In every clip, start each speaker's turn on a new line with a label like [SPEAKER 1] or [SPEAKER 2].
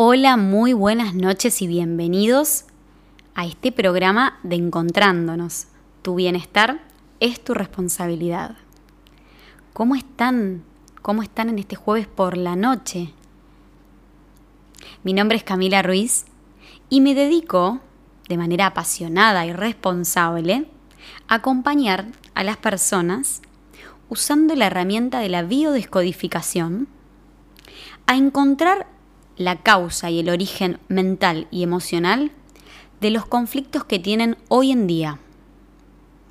[SPEAKER 1] Hola, muy buenas noches y bienvenidos a este programa de Encontrándonos. Tu bienestar es tu responsabilidad. ¿Cómo están? ¿Cómo están en este jueves por la noche? Mi nombre es Camila Ruiz y me dedico, de manera apasionada y responsable, a acompañar a las personas usando la herramienta de la biodescodificación a encontrar la causa y el origen mental y emocional de los conflictos que tienen hoy en día,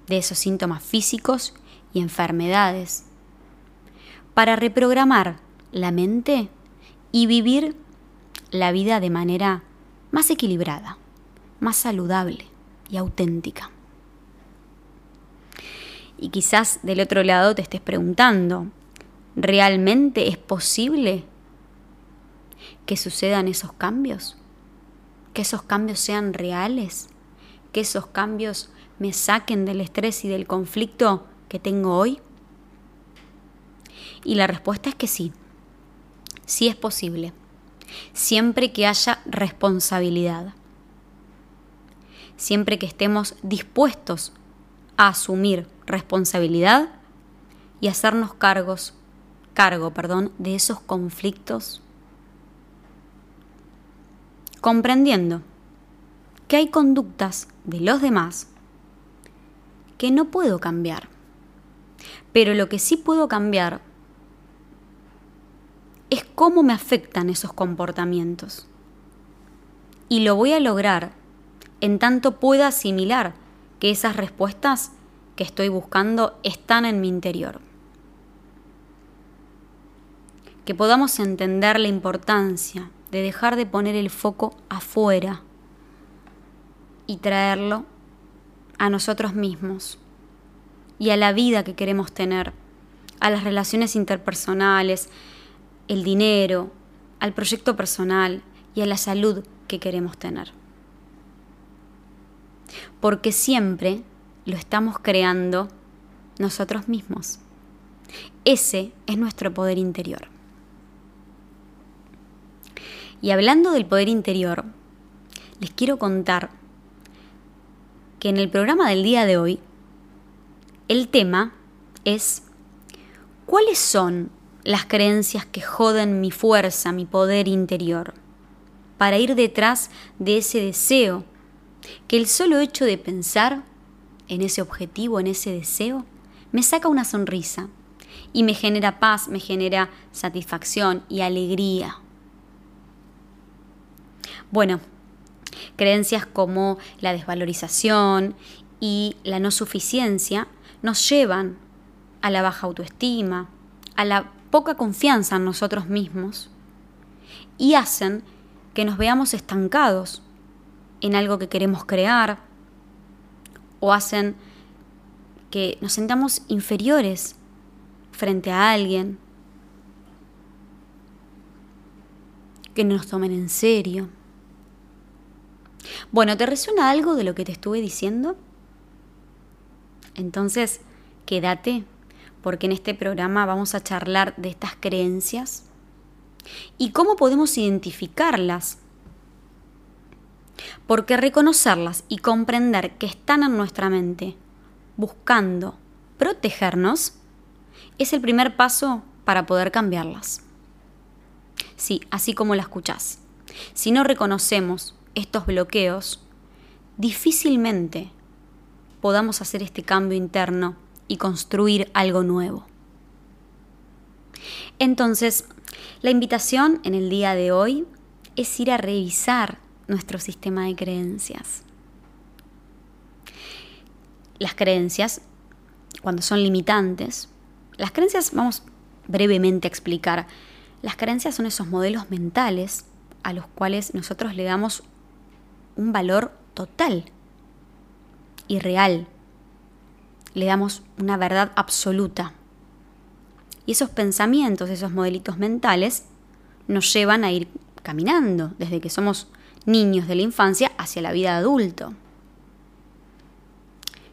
[SPEAKER 1] de esos síntomas físicos y enfermedades, para reprogramar la mente y vivir la vida de manera más equilibrada, más saludable y auténtica. Y quizás del otro lado te estés preguntando, ¿realmente es posible que sucedan esos cambios, que esos cambios sean reales, que esos cambios me saquen del estrés y del conflicto que tengo hoy? Y la respuesta es que sí, sí es posible, siempre que haya responsabilidad, siempre que estemos dispuestos a asumir responsabilidad y hacernos cargos, cargo, perdón, de esos conflictos comprendiendo que hay conductas de los demás que no puedo cambiar. Pero lo que sí puedo cambiar es cómo me afectan esos comportamientos. Y lo voy a lograr en tanto pueda asimilar que esas respuestas que estoy buscando están en mi interior. Que podamos entender la importancia de dejar de poner el foco afuera y traerlo a nosotros mismos y a la vida que queremos tener, a las relaciones interpersonales, el dinero, al proyecto personal y a la salud que queremos tener. Porque siempre lo estamos creando nosotros mismos. Ese es nuestro poder interior. Y hablando del poder interior, les quiero contar que en el programa del día de hoy, el tema es ¿cuáles son las creencias que joden mi fuerza, mi poder interior? Para ir detrás de ese deseo, que el solo hecho de pensar en ese objetivo, en ese deseo, me saca una sonrisa y me genera paz, me genera satisfacción y alegría. Bueno, creencias como la desvalorización y la no suficiencia nos llevan a la baja autoestima, a la poca confianza en nosotros mismos y hacen que nos veamos estancados en algo que queremos crear o hacen que nos sentamos inferiores frente a alguien, que no nos tomen en serio. Bueno, ¿te resuena algo de lo que te estuve diciendo? Entonces, quédate, porque en este programa vamos a charlar de estas creencias y cómo podemos identificarlas. Porque reconocerlas y comprender que están en nuestra mente buscando protegernos es el primer paso para poder cambiarlas. Sí, así como la escuchás. Si no reconocemos estos bloqueos, difícilmente podamos hacer este cambio interno y construir algo nuevo. Entonces, la invitación en el día de hoy es ir a revisar nuestro sistema de creencias. Las creencias, cuando son limitantes, las creencias, vamos brevemente a explicar, las creencias son esos modelos mentales a los cuales nosotros le damos un valor total y real. Le damos una verdad absoluta. Y esos pensamientos, esos modelitos mentales, nos llevan a ir caminando desde que somos niños de la infancia hacia la vida adulto.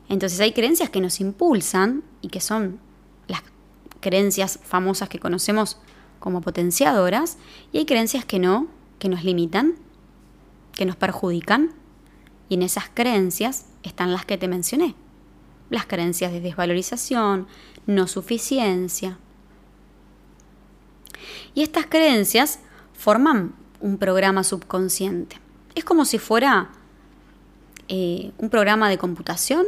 [SPEAKER 1] Entonces hay creencias que nos impulsan y que son las creencias famosas que conocemos como potenciadoras y hay creencias que no, que nos limitan, que nos perjudican, y en esas creencias están las que te mencioné. Las creencias de desvalorización, no suficiencia. Y estas creencias forman un programa subconsciente. Es como si fuera eh, un programa de computación.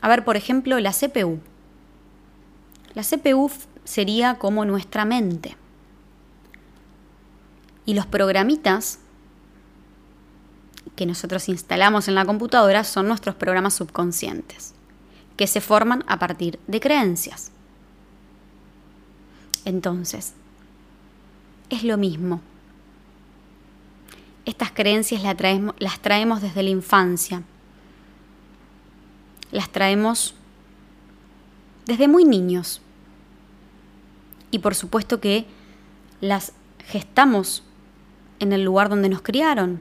[SPEAKER 1] A ver, por ejemplo, la CPU. La CPU sería como nuestra mente. Y los programitas que nosotros instalamos en la computadora son nuestros programas subconscientes, que se forman a partir de creencias. Entonces, es lo mismo. Estas creencias las traemos, las traemos desde la infancia. Las traemos desde muy niños. Y por supuesto que las gestamos en el lugar donde nos criaron,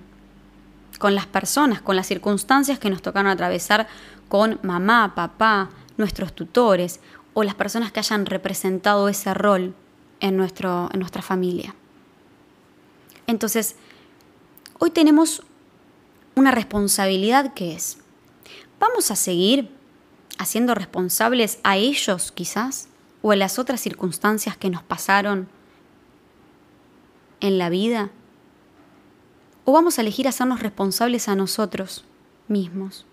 [SPEAKER 1] con las personas, con las circunstancias que nos tocaron atravesar con mamá, papá, nuestros tutores o las personas que hayan representado ese rol en, nuestro, en nuestra familia. Entonces, hoy tenemos una responsabilidad que es, ¿vamos a seguir haciendo responsables a ellos quizás o a las otras circunstancias que nos pasaron en la vida? ¿O vamos a elegir hacernos responsables a nosotros mismos?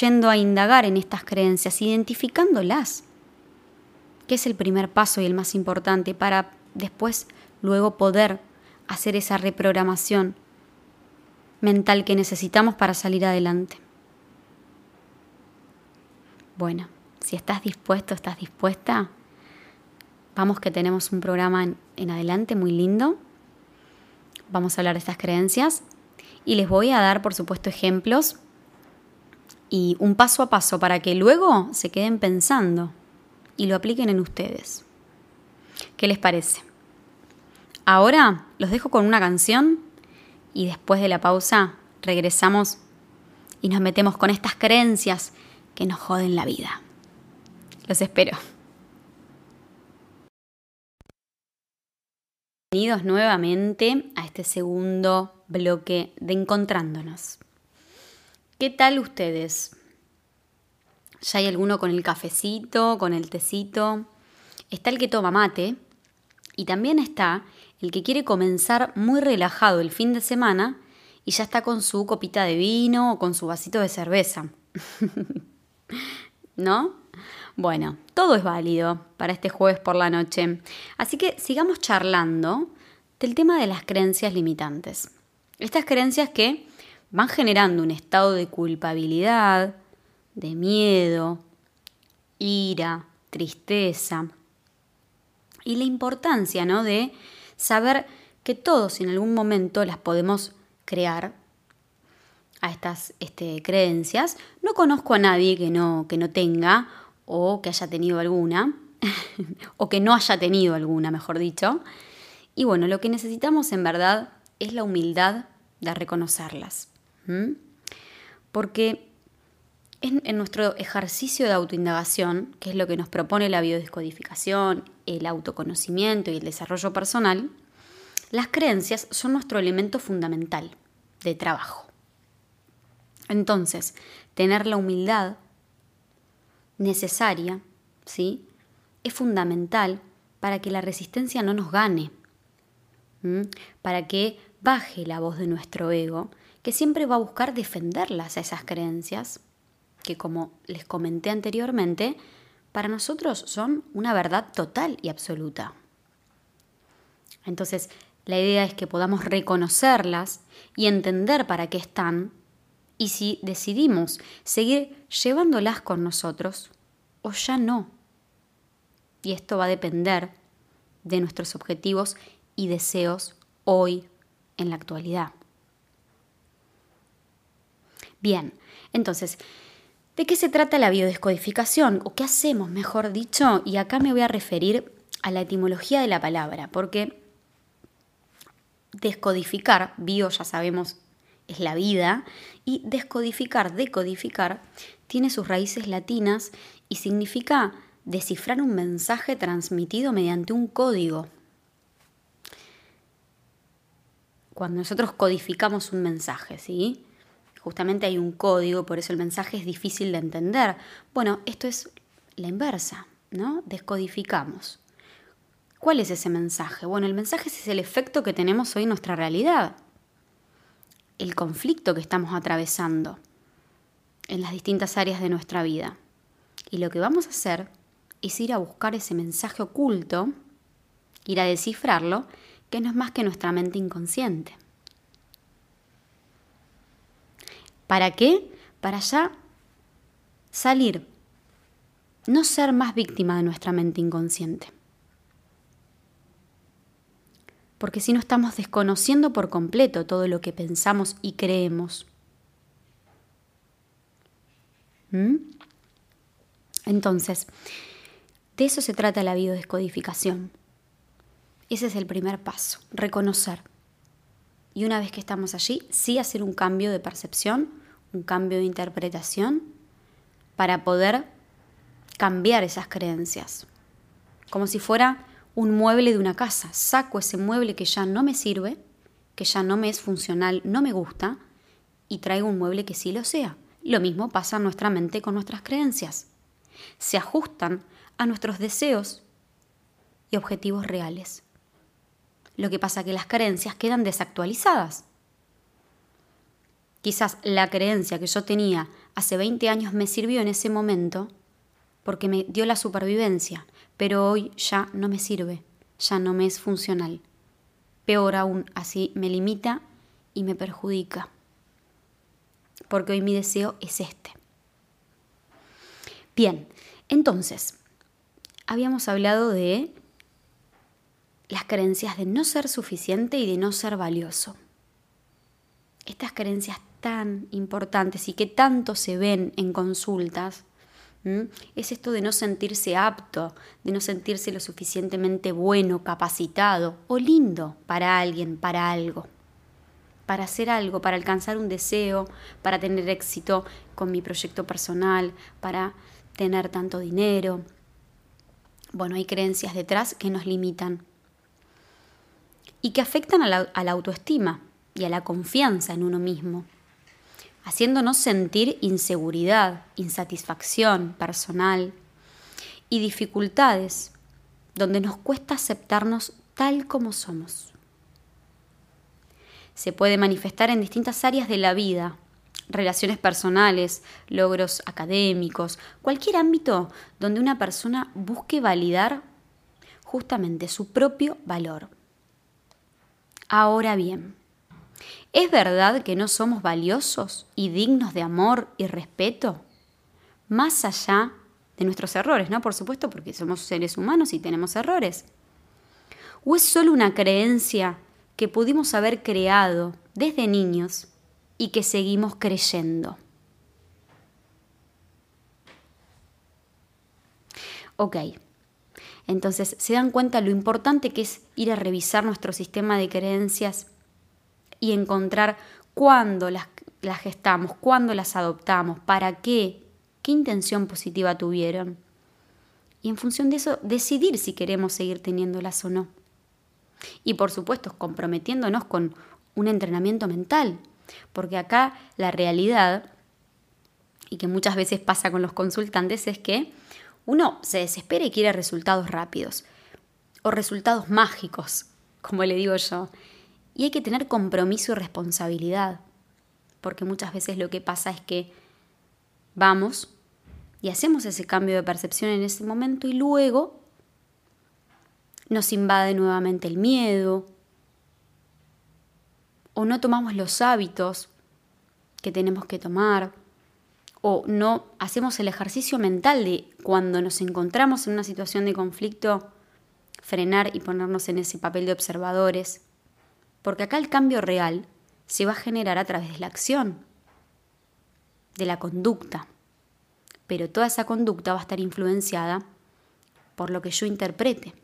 [SPEAKER 1] Yendo a indagar en estas creencias, identificándolas, que es el primer paso y el más importante para después, luego poder hacer esa reprogramación mental que necesitamos para salir adelante. Bueno, si estás dispuesto, estás dispuesta, vamos que tenemos un programa en, en adelante muy lindo vamos a hablar de estas creencias y les voy a dar, por supuesto, ejemplos y un paso a paso para que luego se queden pensando y lo apliquen en ustedes. ¿Qué les parece? Ahora los dejo con una canción y después de la pausa regresamos y nos metemos con estas creencias que nos joden la vida. Los espero. Bienvenidos nuevamente a este segundo bloque de Encontrándonos. ¿Qué tal ustedes? Ya hay alguno con el cafecito, con el tecito. Está el que toma mate y también está el que quiere comenzar muy relajado el fin de semana y ya está con su copita de vino o con su vasito de cerveza. ¿No? Bueno, todo es válido para este jueves por la noche. Así que sigamos charlando del tema de las creencias limitantes. Estas creencias que van generando un estado de culpabilidad, de miedo, ira, tristeza. Y la importancia ¿no? de saber que todos en algún momento las podemos crear a estas este, creencias. No conozco a nadie que no, que no tenga o que haya tenido alguna, o que no haya tenido alguna, mejor dicho. Y bueno, lo que necesitamos en verdad es la humildad de reconocerlas. Porque en, nuestro ejercicio de autoindagación, que es lo que nos propone la biodescodificación, el autoconocimiento y el desarrollo personal, las creencias son nuestro elemento fundamental de trabajo. Entonces, tener la humildad necesaria, ¿sí? Es fundamental para que la resistencia no nos gane, para que baje la voz de nuestro ego, que siempre va a buscar defenderlas a esas creencias, que como les comenté anteriormente, para nosotros son una verdad total y absoluta. Entonces, la idea es que podamos reconocerlas y entender para qué están y si decidimos seguir llevándolas con nosotros o ya no. Y esto va a depender de nuestros objetivos y deseos hoy, en la actualidad. Bien, entonces, ¿de qué se trata la biodescodificación? ¿O qué hacemos, mejor dicho? Y acá me voy a referir a la etimología de la palabra, porque descodificar, bio ya sabemos es la vida, y descodificar, decodificar, tiene sus raíces latinas y significa descifrar un mensaje transmitido mediante un código. cuando nosotros codificamos un mensaje, ¿sí? Justamente hay un código, por eso el mensaje es difícil de entender. Bueno, esto es la inversa, ¿no? Descodificamos. ¿Cuál es ese mensaje? Bueno, el mensaje es el efecto que tenemos hoy en nuestra realidad, el conflicto que estamos atravesando en las distintas áreas de nuestra vida. Y lo que vamos a hacer es ir a buscar ese mensaje oculto, ir a descifrarlo, que no es más que nuestra mente inconsciente. ¿Para qué? Para ya salir, no ser más víctima de nuestra mente inconsciente. Porque si no estamos desconociendo por completo todo lo que pensamos y creemos. ¿Mm? Entonces, de eso se trata la biodescodificación. Ese es el primer paso, reconocer. Y una vez que estamos allí, sí hacer un cambio de percepción un cambio de interpretación para poder cambiar esas creencias. Como si fuera un mueble de una casa. Saco ese mueble que ya no me sirve, que ya no me es funcional, no me gusta, y traigo un mueble que sí lo sea. Lo mismo pasa en nuestra mente con nuestras creencias. Se ajustan a nuestros deseos y objetivos reales. Lo que pasa es que las creencias quedan desactualizadas. Quizás la creencia que yo tenía hace 20 años me sirvió en ese momento porque me dio la supervivencia, pero hoy ya no me sirve, ya no me es funcional. Peor aún, así me limita y me perjudica, porque hoy mi deseo es este. Bien, entonces, habíamos hablado de las creencias de no ser suficiente y de no ser valioso. Estas creencias tan importantes y que tanto se ven en consultas, es esto de no sentirse apto, de no sentirse lo suficientemente bueno, capacitado o lindo para alguien, para algo, para hacer algo, para alcanzar un deseo, para tener éxito con mi proyecto personal, para tener tanto dinero. Bueno, hay creencias detrás que nos limitan y que afectan a la, autoestima y a la confianza en uno mismo haciéndonos sentir inseguridad, insatisfacción personal y dificultades, donde nos cuesta aceptarnos tal como somos. Se puede manifestar en distintas áreas de la vida, relaciones personales, logros académicos, cualquier ámbito donde una persona busque validar justamente su propio valor. Ahora bien, ¿Es verdad que no somos valiosos y dignos de amor y respeto? Más allá de nuestros errores, ¿no? Por supuesto, porque somos seres humanos y tenemos errores. ¿O es solo una creencia que pudimos haber creado desde niños y que seguimos creyendo? Ok, entonces se dan cuenta lo importante que es ir a revisar nuestro sistema de creencias y encontrar cuándo las, las gestamos, cuándo las adoptamos, para qué, qué intención positiva tuvieron. Y en función de eso, decidir si queremos seguir teniéndolas o no. Y por supuesto, comprometiéndonos con un entrenamiento mental, porque acá la realidad, y que muchas veces pasa con los consultantes, es que uno se desespera y quiere resultados rápidos, o resultados mágicos, como le digo yo. Y hay que tener compromiso y responsabilidad, porque muchas veces lo que pasa es que vamos y hacemos ese cambio de percepción en ese momento y luego nos invade nuevamente el miedo o no tomamos los hábitos que tenemos que tomar o no hacemos el ejercicio mental de cuando nos encontramos en una situación de conflicto frenar y ponernos en ese papel de observadores porque acá el cambio real se va a generar a través de la acción, de la conducta. Pero toda esa conducta va a estar influenciada por lo que yo interprete.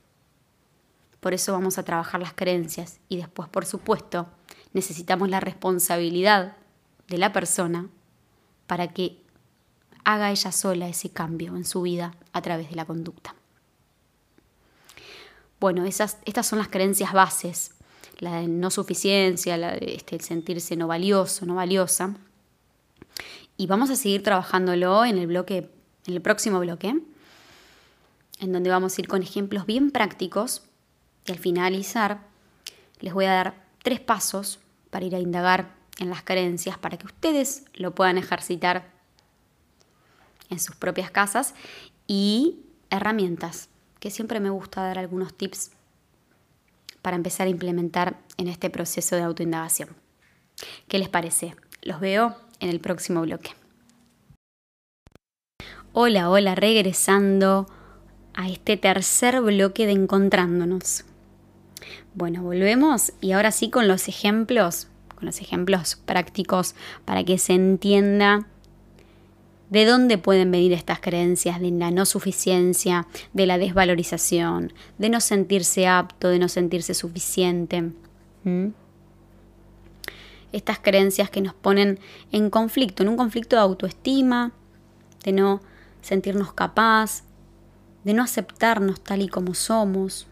[SPEAKER 1] Por eso vamos a trabajar las creencias y después, por supuesto, necesitamos la responsabilidad de la persona para que haga ella sola ese cambio en su vida a través de la conducta. Bueno, esas, estas son las creencias bases la no suficiencia, este, el sentirse no valioso, no valiosa. Y vamos a seguir trabajándolo en el bloque, en el próximo bloque, en donde vamos a ir con ejemplos bien prácticos. Y al finalizar, les voy a dar tres pasos para ir a indagar en las creencias, para que ustedes lo puedan ejercitar en sus propias casas y herramientas, que siempre me gusta dar algunos tips para empezar a implementar en este proceso de autoindagación. ¿Qué les parece? Los veo en el próximo bloque. Hola, hola, regresando a este tercer bloque de encontrándonos. Bueno, volvemos y ahora sí con los ejemplos, con los ejemplos prácticos para que se entienda de dónde pueden venir estas creencias de la no suficiencia, de la desvalorización, de no sentirse apto, de no sentirse suficiente. Estas creencias que nos ponen en conflicto, en un conflicto de autoestima, de no sentirnos capaz, de no aceptarnos tal y como somos,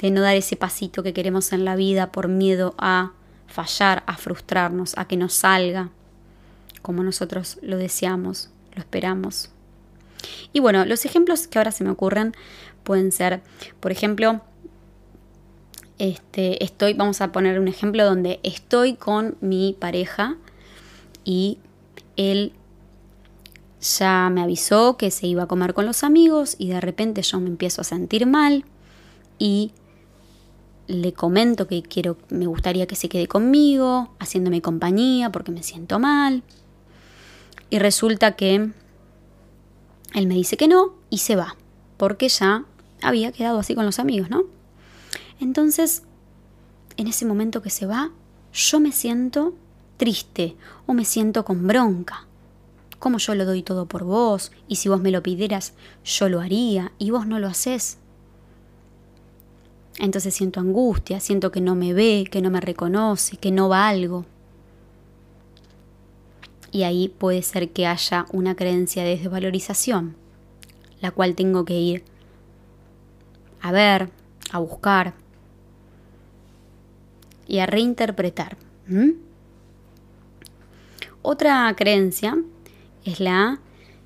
[SPEAKER 1] de no dar ese pasito que queremos en la vida por miedo a fallar, a frustrarnos, a que nos salga como nosotros lo deseamos, lo esperamos. Y bueno, los ejemplos que ahora se me ocurren pueden ser, por ejemplo, este, estoy, vamos a poner un ejemplo donde estoy con mi pareja y él ya me avisó que se iba a comer con los amigos y de repente yo me empiezo a sentir mal y le comento que quiero, me gustaría que se quede conmigo, haciéndome compañía porque me siento mal. Y resulta que él me dice que no y se va, porque ya había quedado así con los amigos, ¿no? Entonces, en ese momento que se va, yo me siento triste o me siento con bronca. Como yo lo doy todo por vos y si vos me lo pidieras, yo lo haría y vos no lo haces. Entonces siento angustia, siento que no me ve, que no me reconoce, que no va algo y ahí puede ser que haya una creencia de desvalorización, la cual tengo que ir a ver, a buscar y a reinterpretar. Otra creencia es la,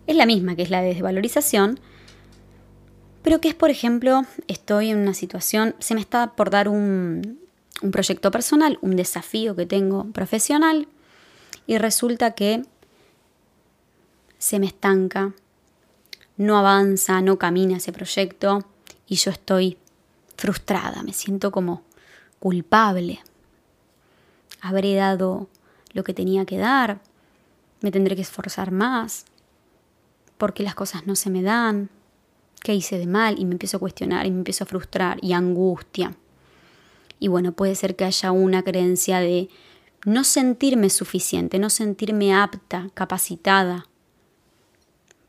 [SPEAKER 1] es la misma, que es la de desvalorización, pero que es, por ejemplo, estoy en una situación, se me está por dar un, un proyecto personal, un desafío que tengo profesional, y resulta que se me estanca, no avanza, no camina ese proyecto y yo estoy frustrada, me siento como culpable. Habré dado lo que tenía que dar, me tendré que esforzar más, porque las cosas no se me dan, qué hice de mal y me empiezo a cuestionar y me empiezo a frustrar y angustia. Y bueno, puede ser que haya una creencia de no sentirme suficiente, no sentirme apta, capacitada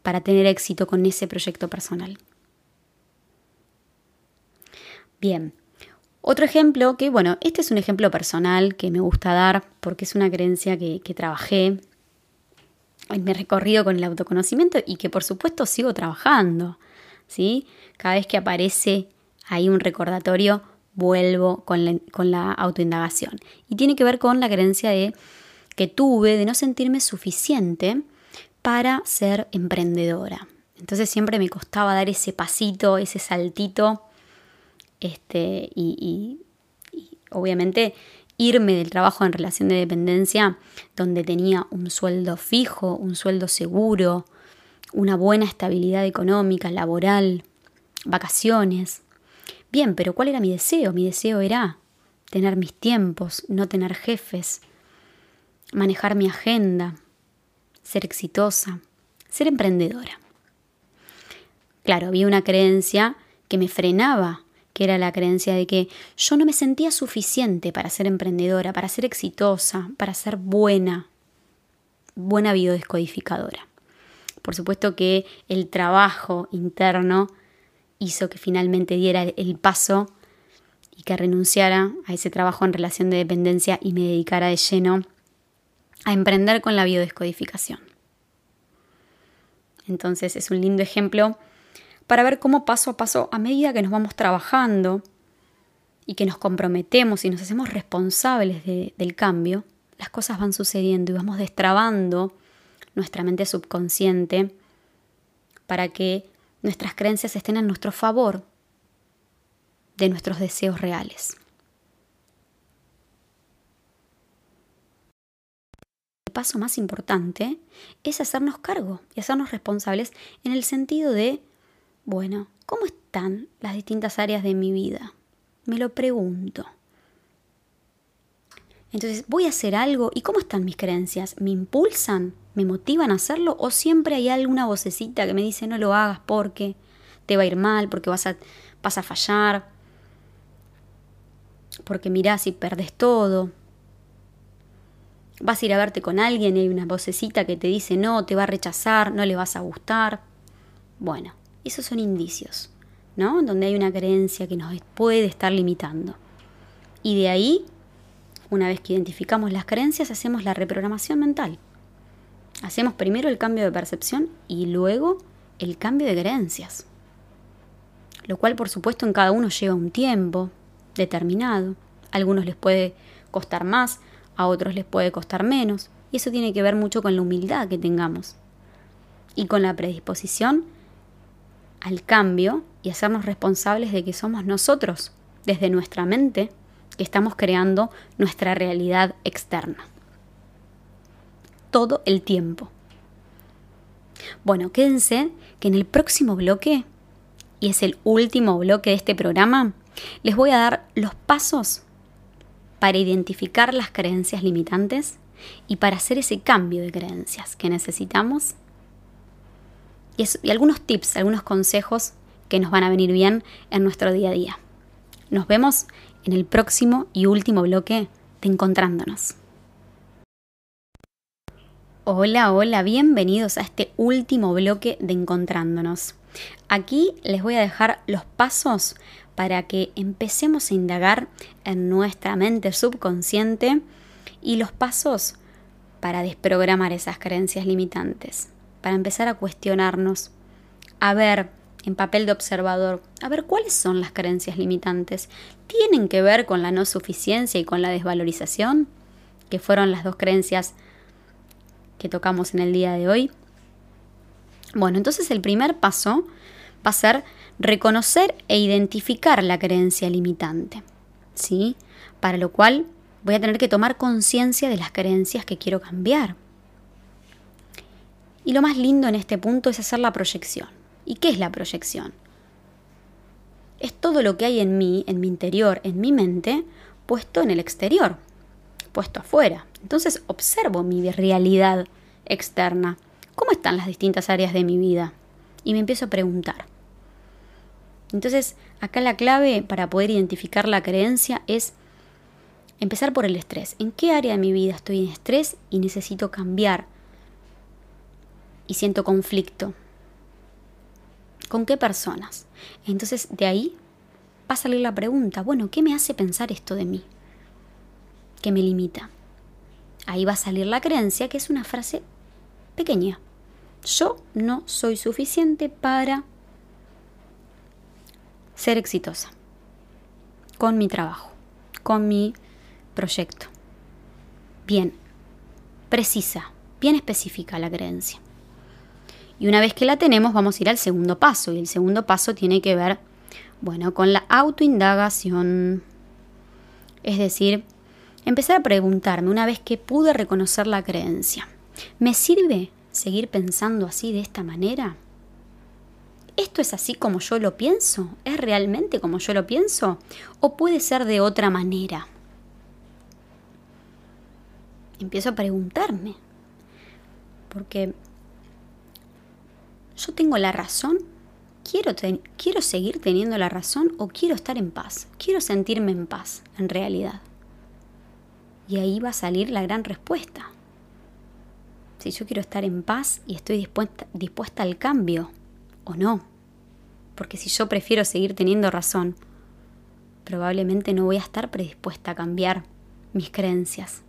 [SPEAKER 1] para tener éxito con ese proyecto personal. Bien, otro ejemplo que, bueno, este es un ejemplo personal que me gusta dar porque es una creencia que, que trabajé en mi recorrido con el autoconocimiento y que por supuesto sigo trabajando. ¿sí? Cada vez que aparece ahí un recordatorio, vuelvo con la, con la autoindagación. Y tiene que ver con la creencia de que tuve de no sentirme suficiente para ser emprendedora. Entonces siempre me costaba dar ese pasito, ese saltito, este, y, y, obviamente irme del trabajo en relación de dependencia, donde tenía un sueldo fijo, un sueldo seguro, una buena estabilidad económica, laboral, vacaciones, Bien, pero ¿cuál era mi deseo? Mi deseo era tener mis tiempos, no tener jefes, manejar mi agenda, ser exitosa, ser emprendedora. Claro, había una creencia que me frenaba, que era la creencia de que yo no me sentía suficiente para ser emprendedora, para ser exitosa, para ser buena, buena biodescodificadora. Por supuesto que el trabajo interno hizo que finalmente diera el paso y que renunciara a ese trabajo en relación de dependencia y me dedicara de lleno a emprender con la biodescodificación. Entonces es un lindo ejemplo para ver cómo paso a paso, a medida que nos vamos trabajando y que nos comprometemos y nos hacemos responsables del cambio, las cosas van sucediendo y vamos destrabando nuestra mente subconsciente para que nuestras creencias estén en nuestro favor de nuestros deseos reales. El paso más importante es hacernos cargo y hacernos responsables en el sentido de, bueno, ¿cómo están las distintas áreas de mi vida? Me lo pregunto. Entonces, voy a hacer algo y ¿cómo están mis creencias? ¿Me impulsan? ¿Me motivan a hacerlo? ¿O siempre hay alguna vocecita que me dice no lo hagas porque te va a ir mal, porque vas a, vas a fallar, porque mirás y perdes todo? Vas a ir a verte con alguien y hay una vocecita que te dice no, te va a rechazar, no le vas a gustar. Bueno, esos son indicios, ¿no? Donde hay una creencia que nos puede estar limitando. Y de ahí una vez que identificamos las creencias, hacemos la reprogramación mental. Hacemos primero el cambio de percepción y luego el cambio de creencias. Lo cual, por supuesto, en cada uno lleva un tiempo determinado. A algunos les puede costar más, a otros les puede costar menos. Y eso tiene que ver mucho con la humildad que tengamos. Y con la predisposición al cambio y hacernos responsables de que somos nosotros, desde nuestra mente, que estamos creando nuestra realidad externa. Todo el tiempo. Bueno, quédense que en el próximo bloque, y es el último bloque de este programa, les voy a dar los pasos para identificar las creencias limitantes y para hacer ese cambio de creencias que necesitamos. Y, y, algunos tips, algunos consejos que nos van a venir bien en nuestro día a día. Nos vemos en el próximo y último bloque de Encontrándonos. Hola, hola, bienvenidos a este último bloque de Encontrándonos. Aquí les voy a dejar los pasos para que empecemos a indagar en nuestra mente subconsciente y los pasos para desprogramar esas creencias limitantes, para empezar a cuestionarnos, a ver en papel de observador, a ver cuáles son las creencias limitantes. ¿Tienen que ver con la no suficiencia y con la desvalorización? Que fueron las dos creencias que tocamos en el día de hoy. Bueno, entonces el primer paso va a ser reconocer e identificar la creencia limitante. ¿Sí? Para lo cual voy a tener que tomar conciencia de las creencias que quiero cambiar. Y lo más lindo en este punto es hacer la proyección. ¿Y qué es la proyección? Es todo lo que hay en mí, en mi interior, en mi mente, puesto en el exterior, puesto afuera. Entonces observo mi realidad externa. ¿Cómo están las distintas áreas de mi vida? Y me empiezo a preguntar. Entonces, acá la clave para poder identificar la creencia es empezar por el estrés. ¿En qué área de mi vida estoy en estrés y necesito cambiar? Y siento conflicto. ¿Con qué personas? Entonces de ahí va a salir la pregunta, bueno, ¿qué me hace pensar esto de mí? ¿Qué me limita? Ahí va a salir la creencia, que es una frase pequeña. Yo no soy suficiente para ser exitosa con mi trabajo, con mi proyecto. Bien, precisa, bien específica la creencia. Y una vez que la tenemos, vamos a ir al segundo paso. Y el segundo paso tiene que ver, bueno, con la autoindagación. Es decir, empezar a preguntarme una vez que pude reconocer la creencia. ¿Me sirve seguir pensando así de esta manera? ¿Esto es así como yo lo pienso? ¿Es realmente como yo lo pienso? ¿O puede ser de otra manera? Empiezo a preguntarme. Porque ¿Yo tengo la razón? ¿Quiero, ¿Quiero seguir teniendo la razón o quiero estar en paz? Quiero sentirme en paz, en realidad. Y ahí va a salir la gran respuesta. Si yo quiero estar en paz y estoy dispuesta, dispuesta al cambio o no. Porque si yo prefiero seguir teniendo razón, probablemente no voy a estar predispuesta a cambiar mis creencias.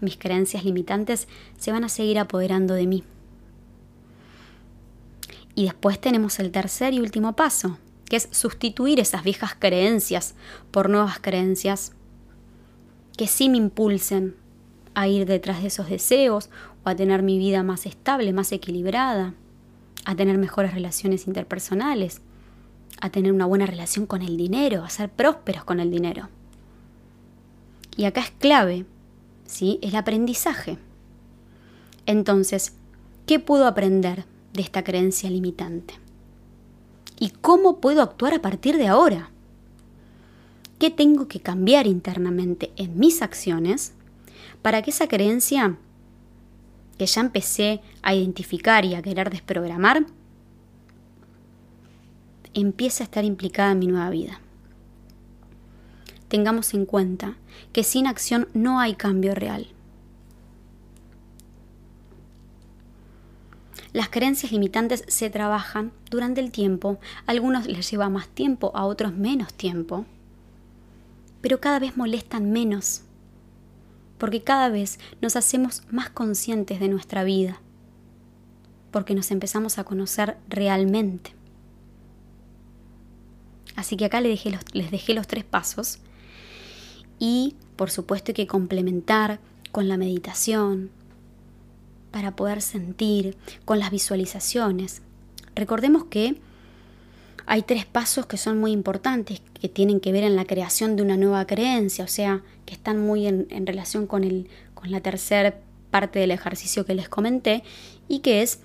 [SPEAKER 1] Mis creencias limitantes se van a seguir apoderando de mí. Y después tenemos el tercer y último paso, que es sustituir esas viejas creencias por nuevas creencias que sí me impulsen a ir detrás de esos deseos o a tener mi vida más estable, más equilibrada, a tener mejores relaciones interpersonales, a tener una buena relación con el dinero, a ser prósperos con el dinero. Y acá es clave, ¿sí? El aprendizaje. Entonces, ¿qué puedo aprender de esta creencia limitante? ¿Y cómo puedo actuar a partir de ahora? ¿Qué tengo que cambiar internamente en mis acciones para que esa creencia que ya empecé a identificar y a querer desprogramar empiece a estar implicada en mi nueva vida? Tengamos en cuenta que sin acción no hay cambio real. Las creencias limitantes se trabajan durante el tiempo, a algunos les lleva más tiempo, a otros menos tiempo, pero cada vez molestan menos, porque cada vez nos hacemos más conscientes de nuestra vida, porque nos empezamos a conocer realmente. Así que acá les dejé los, les dejé los tres pasos. Y por supuesto hay que complementar con la meditación, para poder sentir, con las visualizaciones. Recordemos que hay tres pasos que son muy importantes, que tienen que ver en la creación de una nueva creencia, o sea, que están muy en, relación con, el, con la tercera parte del ejercicio que les comenté, y que es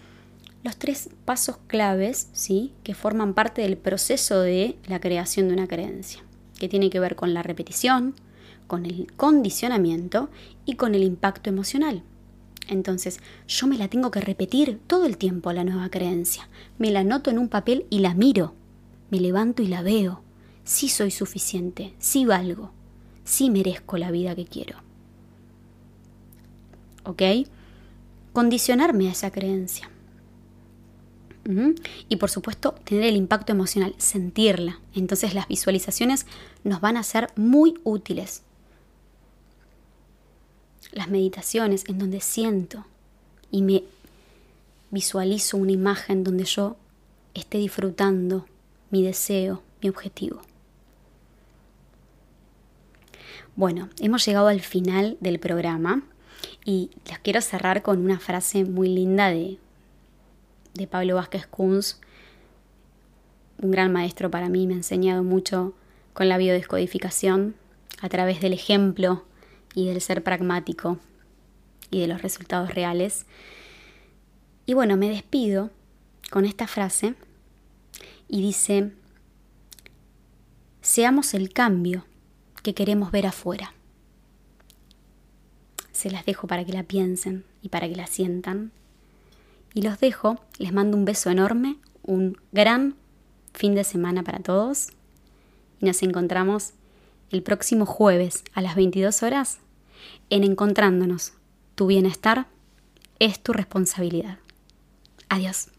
[SPEAKER 1] los tres pasos claves, ¿sí? que forman parte del proceso de la creación de una creencia, que tiene que ver con la repetición, con el condicionamiento y con el impacto emocional. Entonces, yo me la tengo que repetir todo el tiempo la nueva creencia. Me la noto en un papel y la miro. Me levanto y la veo. Sí soy suficiente, sí valgo, sí merezco la vida que quiero. ¿Ok? Condicionarme a esa creencia. Y por supuesto, tener el impacto emocional, sentirla. Entonces las visualizaciones nos van a ser muy útiles las meditaciones en donde siento y me visualizo una imagen donde yo esté disfrutando mi deseo, mi objetivo. Bueno, hemos llegado al final del programa y les quiero cerrar con una frase muy linda de, de Pablo Vázquez Kunz, un gran maestro para mí, me ha enseñado mucho con la biodescodificación a través del ejemplo y del ser pragmático y de los resultados reales. Y bueno, me despido con esta frase y dice, seamos el cambio que queremos ver afuera. Se las dejo para que la piensen y para que la sientan. Y los dejo, les mando un beso enorme, un gran fin de semana para todos y nos encontramos el próximo jueves a las 22 horas en Encontrándonos. Tu bienestar es tu responsabilidad. Adiós.